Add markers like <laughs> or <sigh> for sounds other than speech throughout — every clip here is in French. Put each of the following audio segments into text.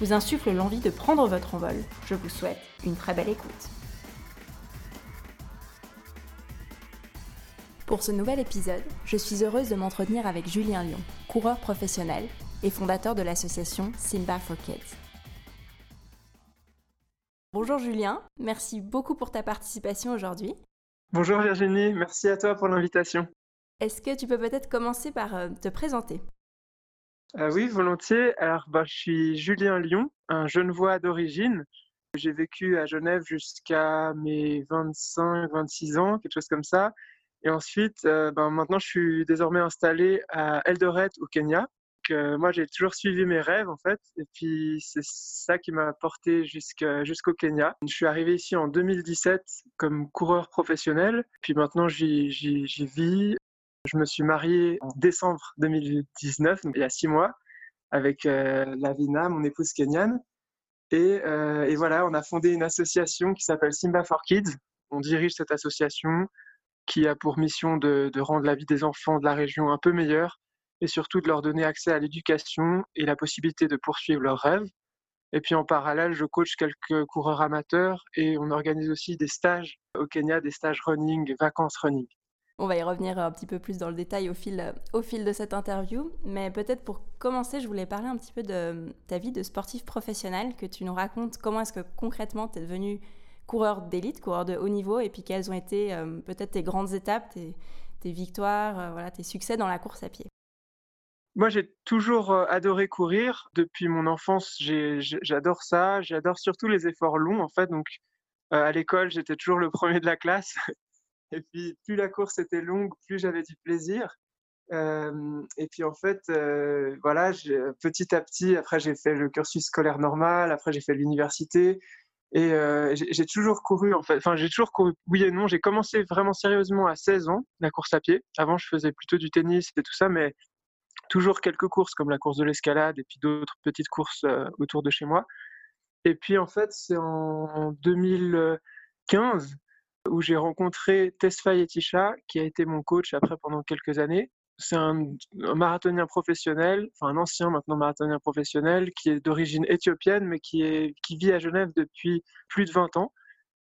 vous insufflent l'envie de prendre votre envol, je vous souhaite une très belle écoute. Pour ce nouvel épisode, je suis heureuse de m'entretenir avec Julien Lyon, coureur professionnel et fondateur de l'association Simba for Kids. Bonjour Julien, merci beaucoup pour ta participation aujourd'hui. Bonjour Virginie, merci à toi pour l'invitation. Est-ce que tu peux peut-être commencer par euh, te présenter? Euh, Oui, volontiers. Alors, bah, je suis Julien Lyon, un Genevois d'origine. J'ai vécu à Genève jusqu'à mes 25-26 ans, quelque chose comme ça. Et ensuite, euh, ben, maintenant, je suis désormais installé à Eldoret, au Kenya. moi, j'ai toujours suivi mes rêves, en fait. Et puis, c'est ça qui m'a porté jusqu'au Kenya. Je suis arrivé ici en 2017 comme coureur professionnel. Puis maintenant, j'y vis. Je me suis marié en décembre 2019, il y a six mois, avec euh, Lavina, mon épouse kenyane. Et, euh, et, voilà, on a fondé une association qui s'appelle Simba for Kids. On dirige cette association qui a pour mission de, rendre la vie des enfants de la région un peu meilleure et surtout de leur donner accès à l'éducation et la possibilité de poursuivre leurs rêves. Et puis en parallèle, je coach quelques coureurs amateurs et on organise aussi des stages au Kenya, des stages running, vacances running. On va y revenir un petit peu plus dans le détail au fil, au fil de cette interview. Mais peut-être pour commencer, je voulais parler un petit peu de ta vie de sportif professionnel, que tu nous racontes comment est-ce que concrètement tu es devenu coureur d'élite, coureur de haut niveau, et puis quelles ont été euh, peut-être tes grandes étapes, tes, victoires, euh, voilà, tes succès dans la course à pied. Moi, j'ai toujours euh, adoré courir. Depuis mon enfance, j'adore ça. J'adore surtout les efforts longs, en fait. Donc, à l'école, j'étais toujours le premier de la classe. Et puis, plus la course était longue, plus j'avais du plaisir. et puis, en fait, voilà, petit à petit, après, j'ai fait le cursus scolaire normal. Après, j'ai fait l'université. Et euh, j'ai toujours couru, en fait. Enfin, j'ai toujours couru, oui et non. J'ai commencé vraiment sérieusement à 16 ans, la course à pied. Avant, je faisais plutôt du tennis et tout ça, mais toujours quelques courses comme la course de l'escalade et puis d'autres petites courses euh, autour de chez moi. Et puis, en fait, c'est en 2015 où j'ai rencontré Tesfaye Etisha, qui a été mon coach après pendant quelques années c'est un, marathonien professionnel, enfin un ancien maintenant marathonien professionnel, qui est d'origine éthiopienne, mais qui, est, qui vit à Genève depuis plus de 20 ans.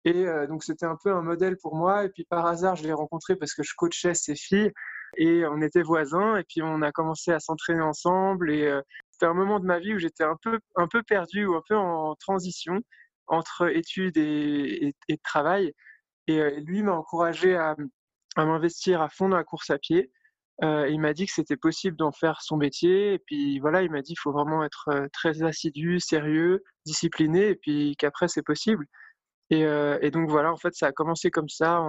Et euh, donc c'était un peu un modèle pour moi. Et puis par hasard, je l'ai rencontré parce que je coachais ses filles et on était voisins. Et puis on a commencé à s'entraîner ensemble. Et euh, c'était un moment de ma vie où j'étais un peu, un peu perdu ou un peu en transition entre études et, travail. Et euh, lui m'a encouragé à, m'investir à fond dans la course à pied. Euh, il m'a dit que c'était possible d'en faire son métier. Et puis voilà, il m'a dit qu'il faut vraiment être euh, très assidu, sérieux, discipliné, et puis qu'après c'est possible. Et, donc voilà, en fait, ça a commencé comme ça.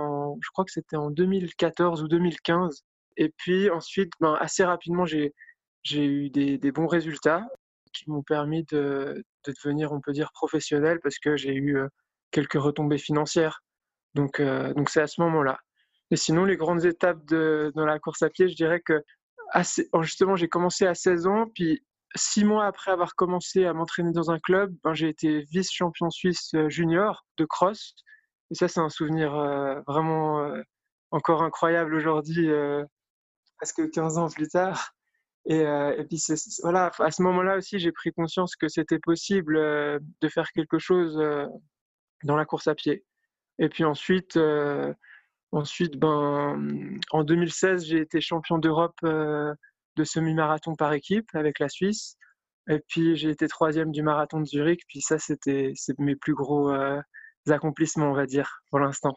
Je crois que c'était en 2014 ou 2015. Et puis ensuite, ben, assez rapidement, j'ai eu des, bons résultats qui m'ont permis de, devenir, on peut dire, professionnel parce que j'ai eu quelques retombées financières. Donc donc c'est à ce moment-là. Et sinon, les grandes étapes dans la course à pied, je dirais que justement, j'ai commencé à 16 ans, puis six mois après avoir commencé à m'entraîner dans un club, ben, j'ai été vice-champion suisse euh, junior de cross. Et ça, c'est un souvenir euh, vraiment euh, encore incroyable aujourd'hui, presque 15 ans plus tard. Et, et puis, voilà, à ce moment-là aussi, j'ai pris conscience que c'était possible de faire quelque chose dans la course à pied. Et puis ensuite, Ensuite, ben, en 2016, j'ai été champion d'Europe euh, de semi-marathon par équipe avec la Suisse. Et puis, j'ai été troisième du marathon de Zurich. Puis ça, c'était mes plus gros euh, accomplissements, on va dire, pour l'instant.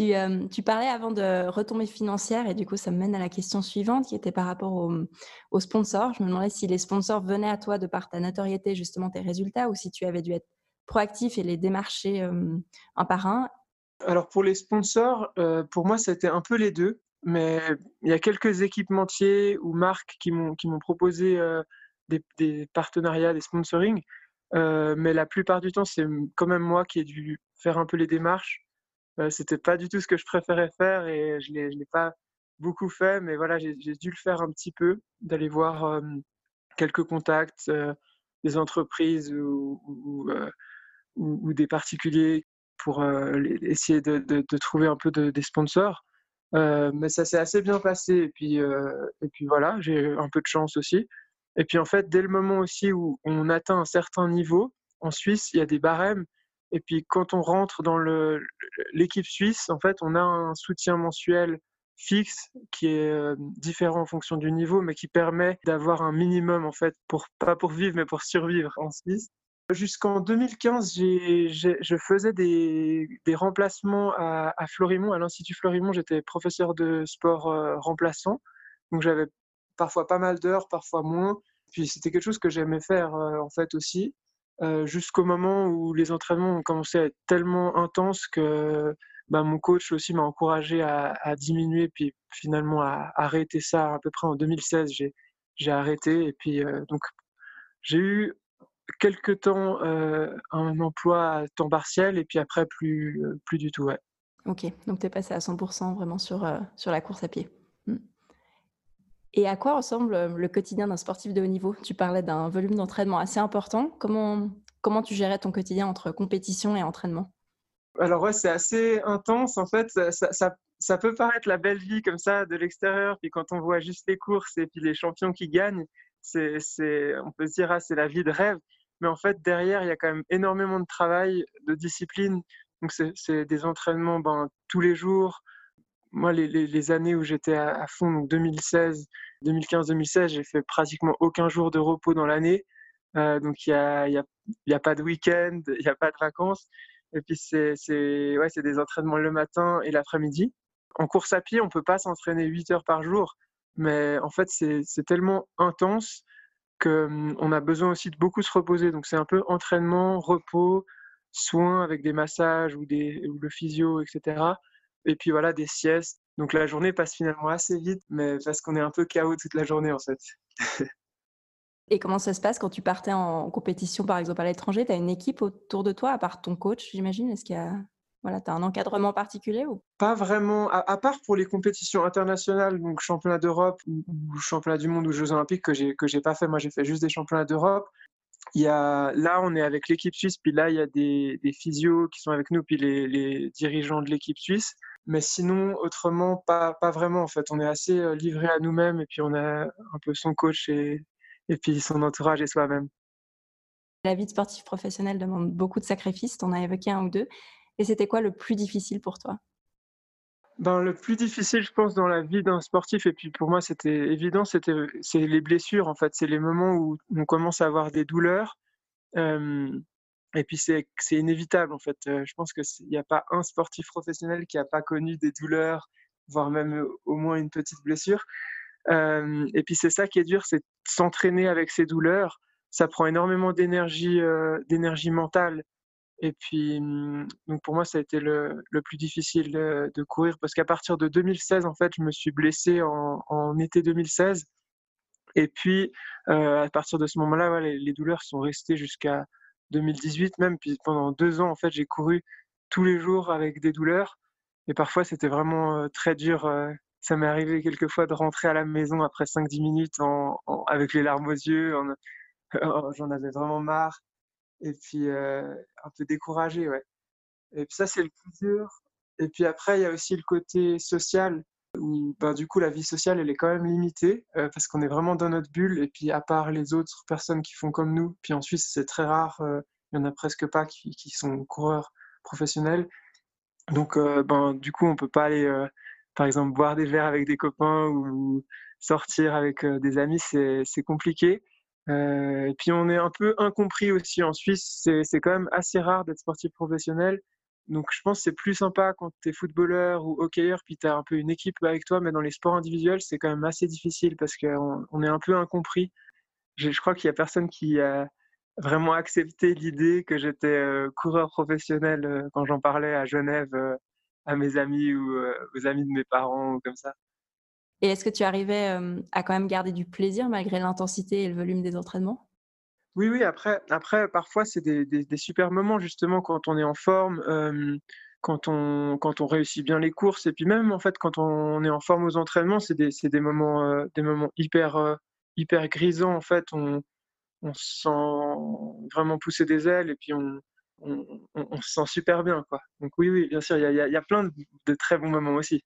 Euh, tu, parlais avant de retomber financière et du coup, ça me mène à la question suivante qui était par rapport aux sponsors. Je me demandais si les sponsors venaient à toi de par ta notoriété, justement tes résultats, ou si tu avais dû être proactif et les démarcher un par un alors pour les sponsors, euh, pour moi, c'était un peu les deux. Mais il y a quelques équipementiers ou marques qui m'ont proposé euh, des, partenariats, des sponsoring. mais la plupart du temps, c'est quand même moi qui ai dû faire un peu les démarches. C'était pas du tout ce que je préférais faire et je ne l'ai pas beaucoup fait, mais voilà, j'ai dû le faire un petit peu, d'aller voir quelques contacts, des entreprises ou, ou, des particuliers pour essayer de, trouver un peu de, des sponsors. mais ça s'est assez bien passé et puis, et puis voilà, j'ai eu un peu de chance aussi. Et puis en fait, dès le moment aussi où on atteint un certain niveau, en Suisse, il y a des barèmes. Et puis quand on rentre dans l'équipe suisse, en fait, on a un soutien mensuel fixe qui est différent en fonction du niveau, mais qui permet d'avoir un minimum en fait, pour pas pour vivre, mais pour survivre en Suisse. Jusqu'en 2015, je faisais des, des remplacements à, à, Florimont, à l'Institut Florimont. J'étais professeur de sport remplaçant, donc j'avais parfois pas mal d'heures, parfois moins. Puis c'était quelque chose que j'aimais faire en fait aussi, jusqu'au moment où les entraînements ont commencé à être tellement intenses que bah, mon coach aussi m'a encouragé à, diminuer, puis finalement à, arrêter ça à peu près en 2016. J'ai arrêté et puis donc j'ai eu quelques temps un emploi à temps partiel et puis après plus, plus du tout. Ouais. Ok, donc tu es passé à 100% vraiment sur, sur la course à pied. Mmh. Et à quoi ressemble le quotidien d'un sportif de haut niveau? Tu parlais d'un volume d'entraînement assez important. Comment, comment tu gérais ton quotidien entre compétition et entraînement? Alors ouais, c'est assez intense en fait. Ça, ça, ça, peut paraître la belle vie comme ça de l'extérieur, puis quand on voit juste les courses et puis les champions qui gagnent, c'est, c'est, on peut se dire ah c'est la vie de rêve. Mais en fait derrière il y a quand même énormément de travail, de discipline. Donc c'est, des entraînements ben, tous les jours. Moi les, années où j'étais à, fond, donc 2016, 2015-2016, j'ai fait pratiquement aucun jour de repos dans l'année. Euh, donc il y a, y, a, y a pas de week-end, <laughs> il n'y a pas de vacances. Et puis, c'est ouais, des entraînements le matin et l'après-midi. En course à pied, on ne peut pas s'entraîner 8 heures par jour. Mais en fait, c'est tellement intense hum, a besoin aussi de beaucoup se reposer. Donc, c'est un peu entraînement, repos, soins avec des massages ou, des, ou le physio, etc. Et puis voilà, des siestes. Donc, la journée passe finalement assez vite, mais parce qu'on est un peu KO toute la journée, en fait. Et comment ça se passe quand tu partais en compétition, par exemple, à l'étranger? Tu as une équipe autour de toi, à part ton coach, j'imagine? Est-ce qu'il voilà, tu as un encadrement particulier ou? Pas vraiment, à, part pour les compétitions internationales, donc championnat d'Europe ou, championnat du monde ou Jeux olympiques que j'ai que j'ai pas fait. Moi, j'ai fait juste des championnats d'Europe. Il y a, là, on est avec l'équipe suisse, puis là, il y a des, des physios qui sont avec nous, puis les, les dirigeants de l'équipe suisse. Mais sinon, autrement, pas, pas vraiment. En fait, on est assez euh, livré à nous-mêmes, et puis on a un peu son coach et, et puis son entourage et soi-même. La vie de sportif professionnel demande beaucoup de sacrifices, tu en as évoqué un ou deux. Et c'était quoi le plus difficile pour toi? Ben, Le plus difficile, je pense, dans la vie d'un sportif, et puis pour moi c'était évident, c'était c'est les blessures, en fait. C'est les moments où on commence à avoir des douleurs. et puis c'est inévitable, en fait. je pense qu'il n'y a pas un sportif professionnel qui n'a pas connu des douleurs, voire même au moins une petite blessure et puis c'est ça qui est dur, c'est s'entraîner avec ces douleurs. Ça prend énormément d'énergie, d'énergie mentale. Et puis, mmh, donc pour moi, ça a été le, plus difficile de, courir parce qu'à partir de 2016, en fait, je me suis blessé en, en été 2016. Et puis, à partir de ce moment-là, les, douleurs sont restées jusqu'à 2018 même. Puis pendant deux ans, en fait, j'ai couru tous les jours avec des douleurs. Et parfois, c'était vraiment très dur ça m'est arrivé quelquefois de rentrer à la maison après 5-10 minutes en, avec les larmes aux yeux. <laughs> Oh, j'en avais vraiment marre. Et puis, euh, un peu découragé, ouais. Et puis ça, c'est le plus dur. Et puis après, il y a aussi le côté social, où ben, du coup, la vie sociale, elle est quand même limitée, euh, parce qu'on est vraiment dans notre bulle. Et puis, à part les autres personnes qui font comme nous, puis en Suisse, c'est très rare, euh, il n'y en a presque pas qui, qui, sont coureurs professionnels. Donc, ben, du coup, on peut pas aller par exemple, boire des verres avec des copains ou sortir avec des amis, c'est compliqué. Euh, et puis on est un peu incompris aussi en Suisse. C'est quand même assez rare d'être sportif professionnel. Donc je pense que c'est plus sympa quand tu es footballeur ou hockeyeur, puis tu as un peu une équipe avec toi, mais dans les sports individuels, c'est quand même assez difficile parce qu'on on est un peu incompris. Je, crois qu'il y a personne qui a vraiment accepté l'idée que j'étais coureur professionnel quand j'en parlais à Genève à mes amis ou euh, aux amis de mes parents ou comme ça. Et est-ce que tu arrivais à quand même garder du plaisir malgré l'intensité et le volume des entraînements? Oui, oui, après après parfois c'est des super moments justement quand on est en forme, quand on quand on réussit bien les courses et puis même en fait quand on est en forme aux entraînements, c'est des des moments, heu, des moments hyper, heu, hyper grisants en fait. On on se sent vraiment pousser des ailes et puis on on on se sent super bien, quoi. Donc oui, oui, bien sûr, il y y y a plein de très bons moments aussi.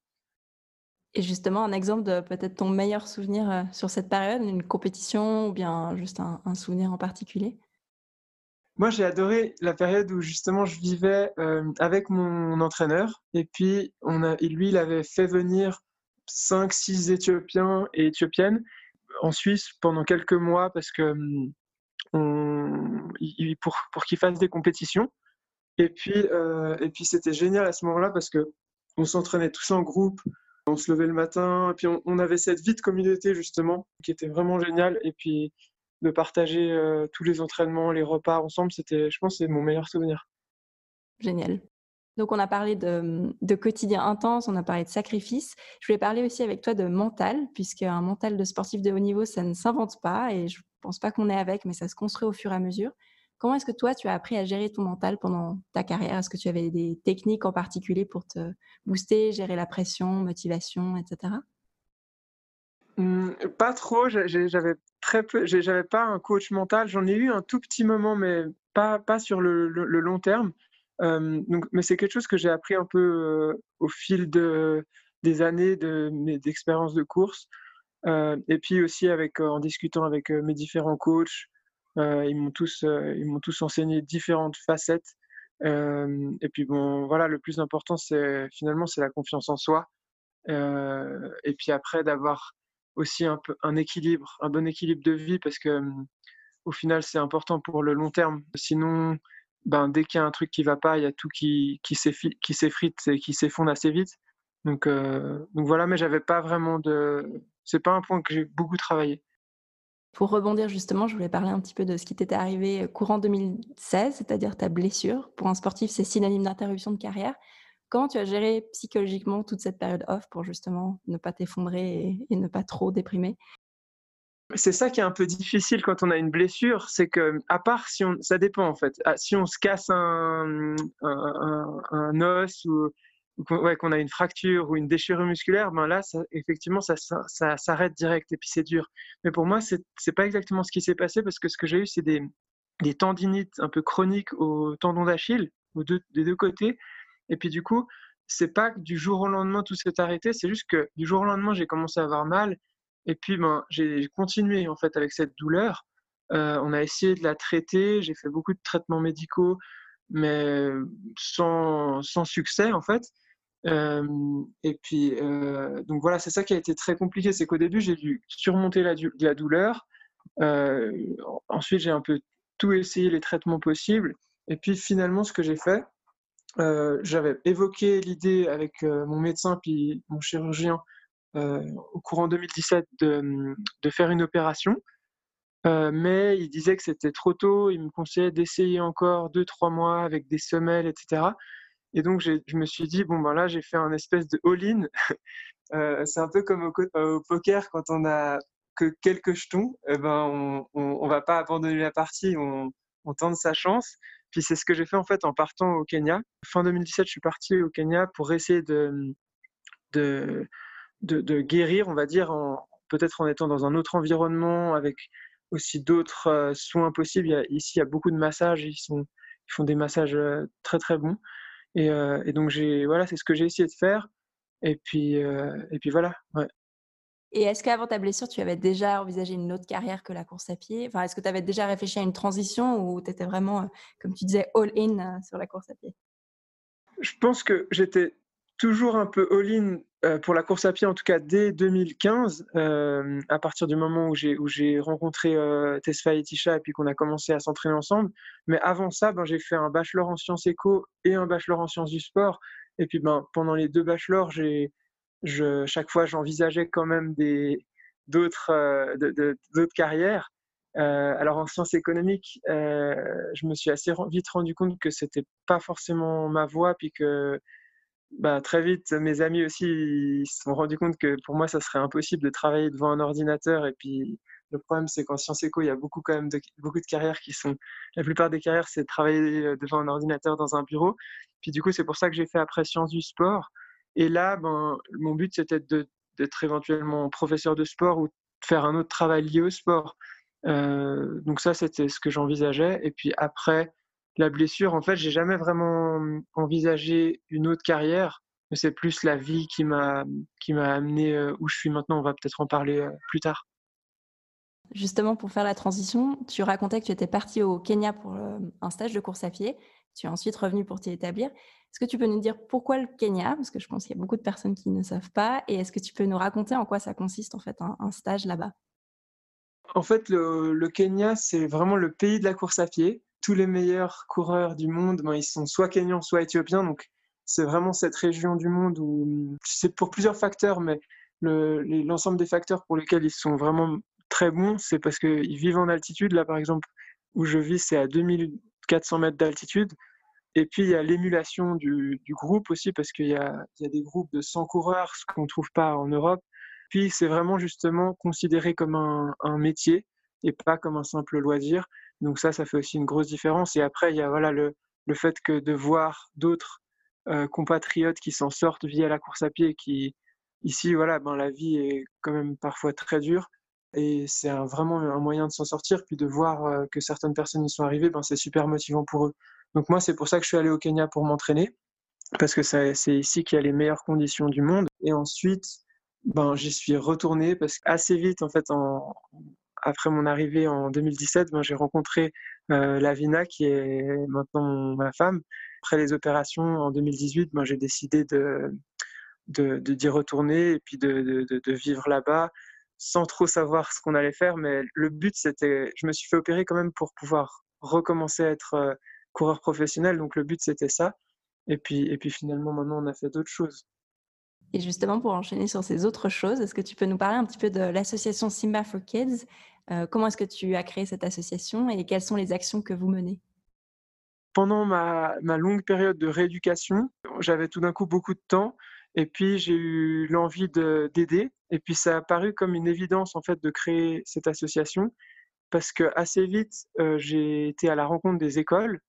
Et justement, un exemple de peut-être ton meilleur souvenir, heu, sur cette période, une compétition ou bien juste un souvenir en particulier? Moi, j'ai adoré la période où justement je vivais, hem, avec mon entraîneur et puis on lui, il avait fait venir cinq, six Éthiopiens et Éthiopiennes en Suisse pendant quelques mois parce que, on i pour pour qu'ils fassent des compétitions et puis, et puis c'était génial à ce moment-là parce qu'on s'entraînait tous en groupe, on se levait le matin et puis on avait cette vie de communauté justement qui était vraiment géniale et puis de partager, heu, tous les entraînements, les repas ensemble, c'était je pense, c'est mon meilleur souvenir. Génial. Donc on a parlé de, quotidien intense, on a parlé de sacrifice. Je voulais parler aussi avec toi de mental, puisqu'un mental de sportif de haut niveau, ça ne s'invente pas et je pense pas qu'on est avec, mais ça se construit au fur et à mesure. Comment est-ce que toi, tu as appris à gérer ton mental pendant ta carrière? Est-ce que tu avais des techniques en particulier pour te booster, gérer la pression, motivation et cetera? Mmh, pas trop, j'avais très peu j'avais pas un coach mental. J'en ai eu un tout petit moment, mais pas pas sur le long terme. Donc mais c'est quelque chose que j'ai appris un peu, heu, au fil de des années de de course, heu et puis aussi avec, en discutant avec, heu, mes différents coachs. Heu, ils m'ont tous, heu, ils m'ont tous enseigné différentes facettes. Hem et puis bon, voilà, le plus important, c'est finalement, c'est la confiance en soi. Et puis après d'avoir aussi un équilibre, un bon équilibre de vie parce que, hem, au final, c'est important pour le long terme. Sinon, ben, dès qu'il y a un truc qui va pas, il y a tout qui qui s'effrite et qui s'effondre assez vite. Donc donc voilà, mais j'avais pas vraiment de c'est pas un point que j'ai beaucoup travaillé. Pour rebondir justement, je voulais parler un petit peu de ce qui t'était arrivé, heu, courant 2016, c'est-à-dire ta blessure. Pour un sportif, c'est synonyme d'interruption de carrière. Comment tu as géré psychologiquement toute cette période off pour justement ne pas t'effondrer et ne pas trop déprimer? C'est ça qui est un peu difficile quand on a une blessure, c'est que, à part si on ça dépend en fait. Ah, si on se casse un, un os ou qu'on a une fracture ou une déchirure musculaire, ben là, effectivement, ça s'arrête direct et puis c'est dur. Mais pour moi, c'est c'est pas exactement ce qui s'est passé parce que ce que j'ai eu, c'est des tendinites un peu chroniques au tendon d'Achille, aux 2 des 2 côtés et puis du coup, c'est pas que du jour au lendemain tout s'est arrêté, c'est juste que du jour au lendemain, j'ai commencé à avoir mal et puis, ben, j'ai continué en fait avec cette douleur. Heu, on a essayé de la traiter, j'ai fait beaucoup de traitements médicaux, mais sans sans succès en fait. Hem et puis, heu, donc voilà, c'est ça qui a été très compliqué, c'est qu'au début, j'ai dû surmonter la la douleur. En ensuite, j'ai un peu tout essayé, les traitements possibles et puis finalement, ce que j'ai fait, j'avais évoqué l'idée avec, mon médecin puis mon chirurgien au courant 2017 de, faire une opération, mais il disait que c'était trop tôt. Il me conseillait d'essayer encore deux trois mois avec des semelles et cetera et donc je me suis dit: «Bon, ben, là, j'ai fait un espèce de all-in». Heu, <laughs> c'est un peu comme au co au poker quand on a que quelques jetons et ben, on on on va pas abandonner la partie, on tente sa chance. Puis c'est ce que j'ai fait, en fait, en partant au Kenya. Fin 2017, je suis parti au Kenya pour essayer de, de de guérir, on va dire, peut-être en étant dans un autre environnement avec aussi d'autres, heu, soins possibles. Ici, il y a beaucoup de massages, ils sont ils font des massages, très, très bons et heu et donc voilà, c'est ce que j'ai essayé de faire et puis, et puis voilà, ouais. Et est-ce qu'avant ta blessure, tu avais déjà envisagé une autre carrière que la course à pied? Enfin, est-ce que tu avais déjà réfléchi à une transition ou tu étais vraiment, comme tu disais, all in, heu, sur la course à pied? Je pense que j'étais toujours un peu all-in, pour la course à pied, en tout cas dès 2015, hem, à partir du moment où j'ai rencontré, heu, Tesfaye et Tisha et puis qu'on a commencé à s'entraîner ensemble. Mais avant ça, ben, j'ai fait un bachelor en sciences éco et un bachelor en sciences du sport et puis, ben, pendant les 2 bachelors, chaque fois, j'envisageais quand même d'autres, carrières. Alors en sciences économiques, je me suis assez vite rendu compte que c'était pas forcément ma voie puis que bah, très vite, mes amis aussi, se sont rendus compte que pour moi, ça serait impossible de travailler devant un ordinateur et puis Le problème, c'est qu'en sciences éco, il y a beaucoup de, carrières qui sont. La plupart des carrières, c'est de travailler devant un ordinateur dans un bureau. Puis du coup, c'est pour ça que j'ai fait après sciences du sport. Et là, ben, mon but, c'était d'être éventuellement professeur de sport ou de faire un autre travail lié au sport. Euh, donc ça, c'était ce que j'envisageais. Et puis après la blessure, en fait, j'ai jamais vraiment envisagé une autre carrière, mais c'est plus la vie qui m'a qui m'a amené euh, où je suis maintenant. On va peut-être en parler euh, plus tard. Justement, pour faire la transition, tu racontais que tu étais parti au Kenya pour un stage de course à pied. Tu es ensuite revenu pour t'y établir. Est-ce que tu peux nous dire pourquoi le Kenya? Parce que je pense qu'il y a beaucoup de personnes qui ne savent pas. Et est-ce que tu peux nous raconter en quoi ça consiste en fait un stage là-bas? En fait, le, Kenya, c'est vraiment le pays de la course à pied. Tous les meilleurs coureurs du monde, ben, ils sont soit kenyans, soit éthiopiens. Donc, c'est vraiment cette région du monde où c'est pour plusieurs facteurs, mais l'ensemble des facteurs pour lesquels ils sont vraiment très bons, c'est parce qu'ils vivent en altitude. Là, par exemple, où je vis, c'est à 2400 mètres d'altitude. Et puis, il y a l'émulation du, groupe aussi, parce qu'il y, y a, des groupes de 100 coureurs, ce qu'on ne trouve pas en Europe. Puis c'est vraiment justement considéré comme un, métier et pas comme un simple loisir. Donc ça, ça fait aussi une grosse différence. Et après, il y a voilà le, le fait que de voir d'autres euh, compatriotes qui s'en sortent via la course à pied, qui ici, voilà, ben la vie est quand même parfois très dure. Et c'est vraiment un moyen de s'en sortir, puis de voir euh, que certaines personnes y sont arrivées, ben c'est super motivant pour eux. Donc moi, c'est pour ça que je suis allé au Kenya pour m'entraîner, parce que c'est ici qu'il y a les meilleures conditions du monde. Et ensuite, ben, j'y suis retourné parce qu'assez vite, en fait, en, après mon arrivée en 2017, ben, j'ai rencontré euh, Lavina, qui est maintenant ma femme. Après les opérations en 2018, ben, j'ai décidé de, d'y retourner et puis de, de, de vivre là-bas sans trop savoir ce qu'on allait faire. Mais le but, c'était, je me suis fait opérer quand même pour pouvoir recommencer à être euh, coureur professionnel. Donc le but, c'était ça. Et puis, et puis finalement, maintenant, on a fait d'autres choses. Et justement, pour enchaîner sur ces autres choses, est-ce que tu peux nous parler un petit peu de l'association Simba for Kids? Euh, Comment est-ce que tu as créé cette association et quelles sont les actions que vous menez? Pendant ma, longue période de rééducation, j'avais tout d'un coup beaucoup de temps et puis j'ai eu l'envie d'aider. Et puis ça a paru comme une évidence en fait de créer cette association parce que assez vite euh, j'ai été à la rencontre des écoles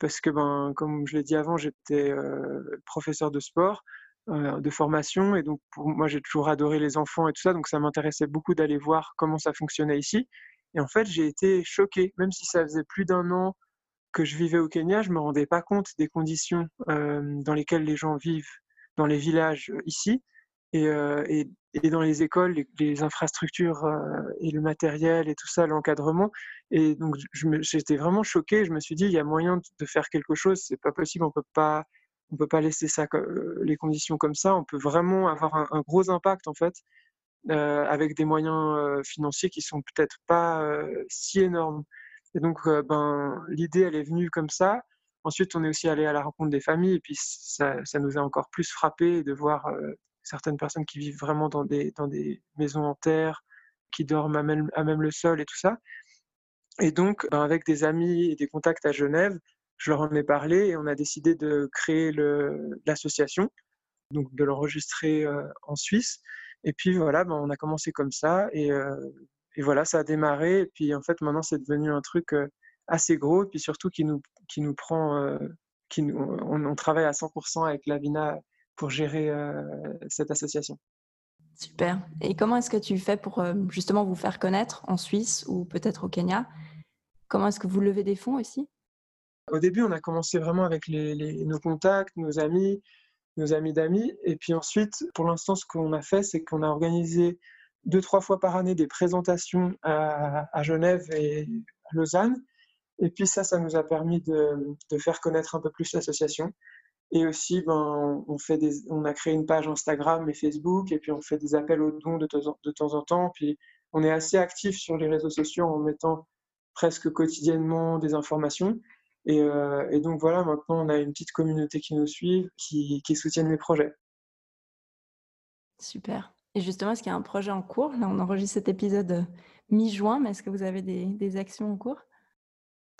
parce que ben comme je l'ai dit avant j'étais euh, professeur de sport de formation. Et donc, pour moi, j'ai toujours adoré les enfants et tout ça. Donc, ça m'intéressait beaucoup d'aller voir comment ça fonctionnait ici. Et en fait, j'ai été choqué, même si ça faisait plus d'un an que je vivais au Kenya, je me rendais pas compte des conditions euh, dans lesquelles les gens vivent dans les villages euh, ici et, et, dans les écoles, les, infrastructures et le matériel et tout ça, l'encadrement. Et donc, j'étais vraiment choqué. Je me suis dit, il y a moyen de faire quelque chose. C'est pas possible. On peut pas on peut pas laisser ça, euh, les conditions comme ça. On peut vraiment avoir un, gros impact en fait avec des moyens financiers qui sont peut-être pas si énormes. Et donc, ben, l'idée, elle est venue comme ça. Ensuite, on est aussi allé à la rencontre des familles et puis ça, ça nous a encore plus frappé de voir certaines personnes qui vivent vraiment dans des, dans des maisons en terre, qui dorment à même, à même le sol et tout ça. Et donc, ben, avec des amis et des contacts à Genève, je leur en ai parlé et on a décidé de créer l'association, donc de l'enregistrer euh, en Suisse. Et puis voilà, ben, on a commencé comme ça et, euh, et, voilà, ça a démarré. Et puis en fait, maintenant, c'est devenu un truc euh, assez gros et puis surtout qui nous, qui nous prend, qui nous, on, on, travaille à 100% avec Lavina pour gérer cette association. Super. Et comment est-ce que tu fais pour justement vous faire connaître en Suisse ou peut-être au Kenya? Comment est-ce que vous levez des fonds aussi? Au début, on a commencé vraiment avec nos contacts, nos amis, nos amis d'amis. Et puis ensuite, pour l'instant, ce qu'on a fait, c'est qu'on a organisé deux, trois fois par année des présentations à, Genève et à Lausanne. Et puis ça, ça nous a permis de, faire connaître un peu plus l'association. Et aussi, ben, on, fait on a créé une page Instagram et Facebook, et puis on fait des appels aux dons de, de temps en temps. Puis on est assez actif sur les réseaux sociaux en mettant presque quotidiennement des informations. Euh, et, donc voilà, maintenant on a une petite communauté qui nous suit, qui, qui soutiennent les projets. Super. Et justement, est-ce qu'il y a un projet en cours? Là, on enregistre cet épisode euh, mi-juin, mais est-ce que vous avez des, actions en cours?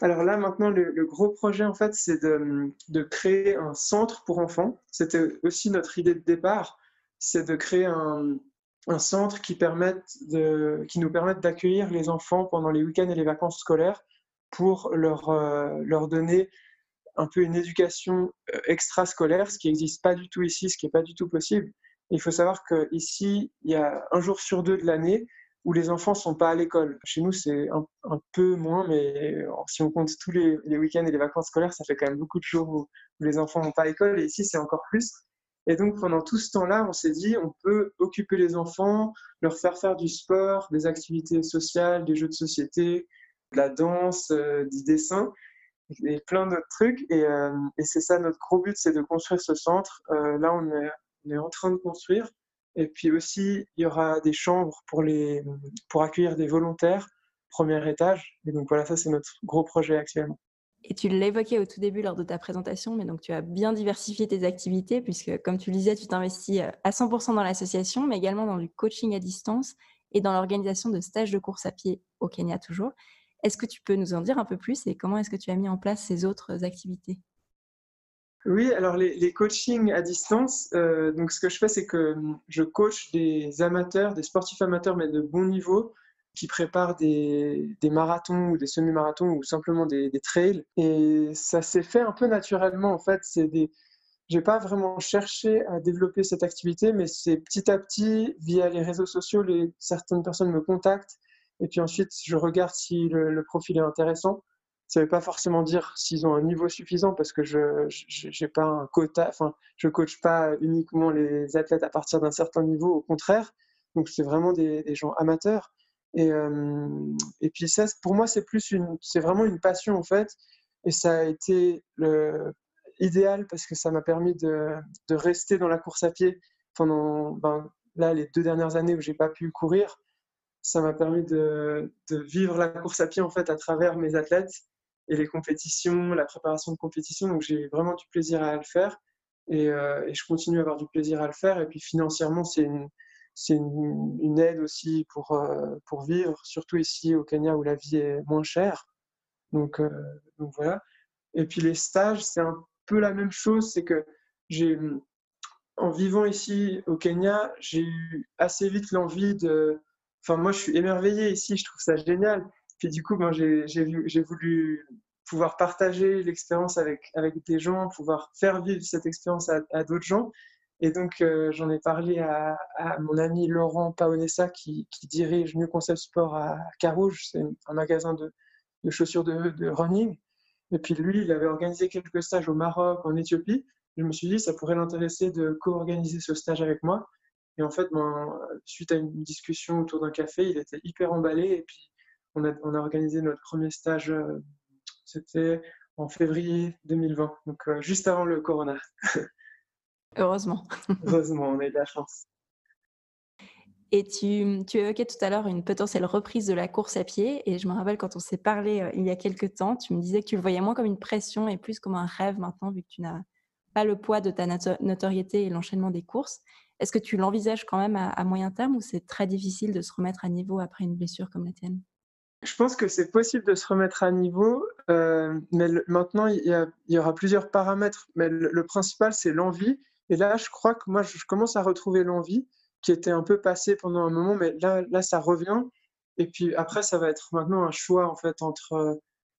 Alors là, maintenant, le, gros projet, en fait, c'est de, de, créer un centre pour enfants. C'était aussi notre idée de départ, c'est de créer un, un centre qui, qui nous permette d'accueillir les enfants pendant les week-ends et les vacances scolaires pour leur, euh, leur donner un peu une éducation euh, extrascolaire, ce qui n'existe pas du tout ici, ce qui n'est pas du tout possible. il faut savoir qu'ici, il y a un jour sur deux de l'année où les enfants ne sont pas à l'école. Chez nous, c'est un, peu moins, mais si on compte tous les, week-ends et les vacances scolaires, ça fait quand même beaucoup de jours où, les enfants n'ont pas à l'école. Et ici, c'est encore plus. Et donc, pendant tout ce temps-là, on s'est dit, on peut occuper les enfants, leur faire faire du sport, des activités sociales, des jeux de société, de la danse, euh, du dessin et plein d'autres trucs. Euh, et, c'est ça notre gros but, c'est de construire ce centre. Euh, là, on est, en train de construire. Et puis aussi, il y aura des chambres pour, les, pour accueillir des volontaires, premier étage. Et donc voilà, ça c'est notre gros projet actuellement. Et tu l'évoquais au tout début lors de ta présentation, mais donc tu as bien diversifié tes activités, puisque comme tu le disais, tu t'investis à 100% dans l'association, mais également dans du coaching à distance et dans l'organisation de stages de course à pied au Kenya toujours. Est-ce que tu peux nous en dire un peu plus et comment est-ce que tu as mis en place ces autres activités? Oui, alors les, coachings à distance, euh, donc ce que je fais, c'est que hum, je coach des amateurs, des sportifs amateurs, mais de bon niveau, qui préparent des, marathons ou des semi-marathons ou simplement des, trails. Et ça s'est fait un peu naturellement, en fait. C'est des... J'ai pas vraiment cherché à développer cette activité, mais c'est petit à petit, via les réseaux sociaux, certaines personnes me contactent et puis ensuite, je regarde si le, profil est intéressant. Ça ne veut pas forcément dire s'ils ont un niveau suffisant parce que je n'ai pas un quota, enfin, je coach pas uniquement les athlètes à partir d'un certain niveau, au contraire. Donc, c'est vraiment des, gens amateurs. Et, euh, et puis, ça, pour moi, c'est plus une, c'est vraiment une passion en fait. Et ça a été le, idéal parce que ça m'a permis de, de, rester dans la course à pied pendant ben, là, les deux dernières années où j'ai pas pu courir ça m'a permis de, vivre la course à pied en fait à travers mes athlètes et les compétitions, la préparation de compétition. Donc j'ai vraiment du plaisir à le faire euh, et, je continue à avoir du plaisir à le faire. Et puis financièrement, c'est une, aide aussi pour, euh, pour vivre, surtout ici au Kenya où la vie est moins chère. Donc, euh, donc voilà. Et puis les stages, c'est un peu la même chose, c'est que en vivant ici au Kenya, j'ai eu assez vite l'envie de Enfin, moi, je suis émerveillé ici, je trouve ça génial. Puis du coup, ben, j'ai voulu pouvoir partager l'expérience avec, des gens, pouvoir faire vivre cette expérience à, d'autres gens. Et donc, euh, j'en ai parlé à, mon ami Laurent Paonessa qui, dirige New Concept Sport à Carouge, c'est un magasin de, chaussures de, running. Et puis lui, il avait organisé quelques stages au Maroc, en Éthiopie. Je me suis dit, ça pourrait l'intéresser de co-organiser ce stage avec moi. Et en fait, ben, suite à une discussion autour d'un café, il était hyper emballé. Et puis, on a, on a organisé notre premier stage, euh, c'était en février 2020, donc euh, juste avant le corona. <laughs> Heureusement. <laughs> Heureusement, on a eu de la chance. Et tu, tu, évoquais tout à l'heure une potentielle reprise de la course à pied. Et je me rappelle quand on s'est parlé euh, il y a quelques temps, tu me disais que tu le voyais moins comme une pression et plus comme un rêve maintenant, vu que tu n'as pas le poids de ta notoriété et l'enchaînement des courses. Est-ce que tu l'envisages quand même à, moyen terme ou c'est très difficile de se remettre à niveau après une blessure comme la tienne? Je pense que c'est possible de se remettre à niveau, euh, mais maintenant il y, aura plusieurs paramètres, mais le, principal c'est l'envie. Et là, je crois que moi, je commence à retrouver l'envie qui était un peu passée pendant un moment, mais là, ça revient. Et puis après, ça va être maintenant un choix en fait entre euh,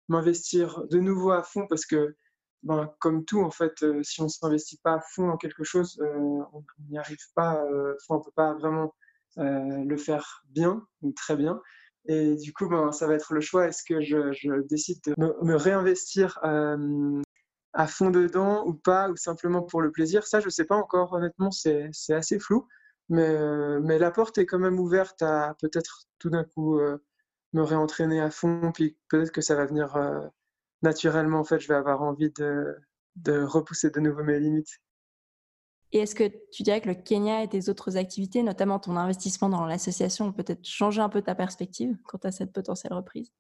m'investir de nouveau à fond parce que ben, comme tout, en fait, euh, si on ne s'investit pas à fond dans quelque chose, euh, on n'y arrive pas, euh, on ne peut pas vraiment le faire bien ou très bien. Et du coup, ben, ça va être le choix. Est-ce que je, décide de me, réinvestir à fond dedans ou pas, ou simplement pour le plaisir? Ça, je ne sais pas encore. Honnêtement, c'est assez flou. Mais, mais la porte est quand même ouverte à peut-être tout d'un coup me réentraîner à fond, puis peut-être que ça va venir naturellement, en fait, je vais avoir envie de, de repousser de nouveau mes limites. Et est-ce que tu dirais que le Kenya et tes autres activités, notamment ton investissement dans l'association, ont peut-être changé un peu ta perspective quant à cette potentielle reprise?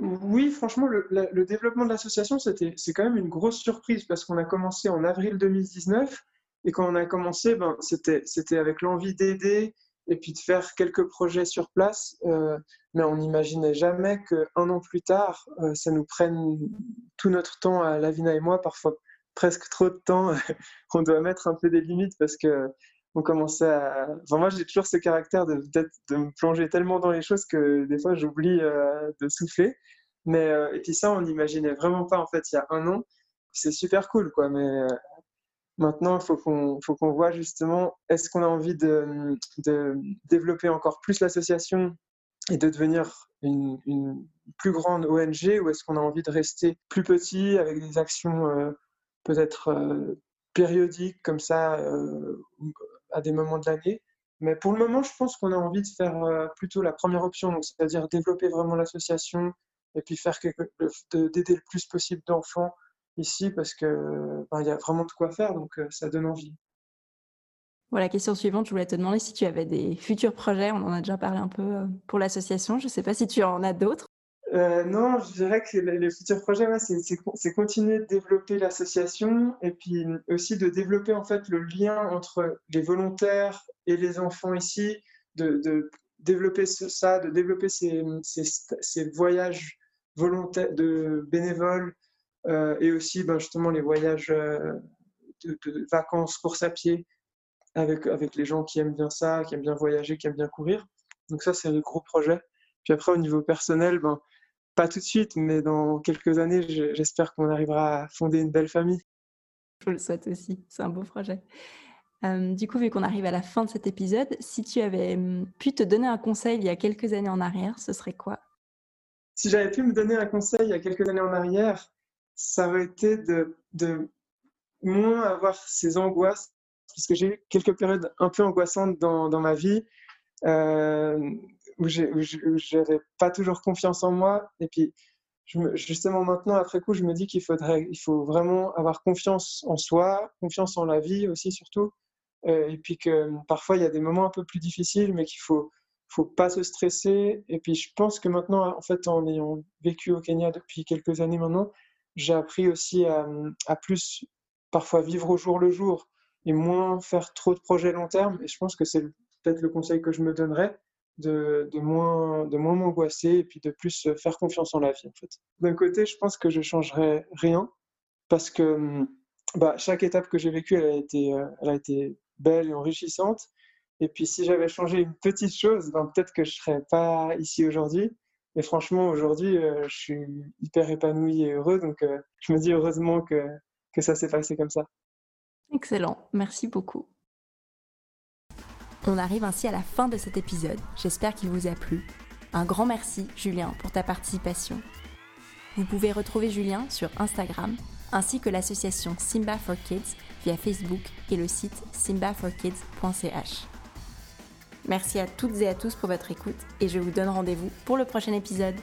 Oui, franchement, le, le développement de l'association, c'est quand même une grosse surprise parce qu'on a commencé en avril 2019 et quand on a commencé, ben, c'était avec l'envie d'aider et puis de faire quelques projets sur place. Euh, mais on n'imaginait jamais qu'un an plus tard, euh, ça nous prenne tout notre temps à Lavina et moi, parfois presque trop de temps. <laughs> on doit mettre un peu des limites parce que on commençait à. Enfin, moi, j'ai toujours ce caractère de, de me plonger tellement dans les choses que des fois, j'oublie de souffler. Mais, et puis ça, on n'imaginait vraiment pas, en fait, il y a un an. C'est super cool, quoi. Mais Maintenant, il faut qu'on voit justement, est-ce qu'on a envie de, développer encore plus l'association et de devenir une, une, plus grande ONG ou est-ce qu'on a envie de rester plus petit avec des actions euh, peut-être euh, périodiques comme ça euh, à des moments de l'année? Mais pour le moment, je pense qu'on a envie de faire plutôt la première option, c'est-à-dire développer vraiment l'association et puis faire d'aider le plus possible d'enfants ici parce que ben, y a vraiment de quoi faire, donc ça donne envie. Voilà, question suivante, je voulais te demander si tu avais des futurs projets. On en a déjà parlé un peu pour l'association. Je ne sais pas si tu en as d'autres. Euh, non, je dirais que les, futurs projets, c'est continuer de développer l'association et puis aussi de développer en fait le lien entre les volontaires et les enfants ici, de, de développer ça, de développer ces, ces, ces voyages volontaires de bénévoles euh, et aussi ben, justement les voyages euh, de, vacances, course à pied avec, avec les gens qui aiment bien ça, qui aiment bien voyager, qui aiment bien courir. Donc ça, c'est un gros projet. Puis après, au niveau personnel, ben, pas tout de suite, mais dans quelques années, j'espère qu'on arrivera à fonder une belle famille. Je le souhaite aussi, c'est un beau projet. Euh, du coup, vu qu'on arrive à la fin de cet épisode, si tu avais hum, pu te donner un conseil il y a quelques années en arrière, ce serait quoi? Si j'avais pu me donner un conseil il y a quelques années en arrière, été de, de moins avoir ces angoisses, parce que j'ai eu quelques périodes un peu angoissantes dans, ma vie, euh, où j'avais pas toujours confiance en moi. Et puis, justement, maintenant, après coup, je me dis qu'il faudrait, il faut vraiment avoir confiance en soi, confiance en la vie aussi, surtout. Euh, et puis que parfois, il y a des moments un peu plus difficiles, mais qu'il faut, faut pas se stresser. Et puis, je pense que maintenant, en fait, en ayant vécu au Kenya depuis quelques années maintenant, j'ai appris aussi à, à, plus parfois vivre au jour le jour et moins faire trop de projets long terme. Et je pense que c'est peut-être le conseil que je me donnerais de, moins m'angoisser et puis de plus faire confiance en la vie en fait. D'un côté, je pense que je changerais rien parce que bah, chaque étape que j'ai vécue, elle a été elle a été belle et enrichissante. Et puis si j'avais changé une petite chose, ben, peut-être que je serais pas ici aujourd'hui. Mais franchement, aujourd'hui, euh, je suis hyper épanoui et heureux. Donc, euh, je me dis heureusement que, que ça s'est passé comme ça. Excellent. Merci beaucoup. On arrive ainsi à la fin de cet épisode. J'espère qu'il vous a plu. Un grand merci, Julien, pour ta participation. Vous pouvez retrouver Julien sur Instagram ainsi que l'association Simba for Kids via Facebook et le site simbaforkids.ch. Merci à toutes et à tous pour votre écoute et je vous donne rendez-vous pour le prochain épisode.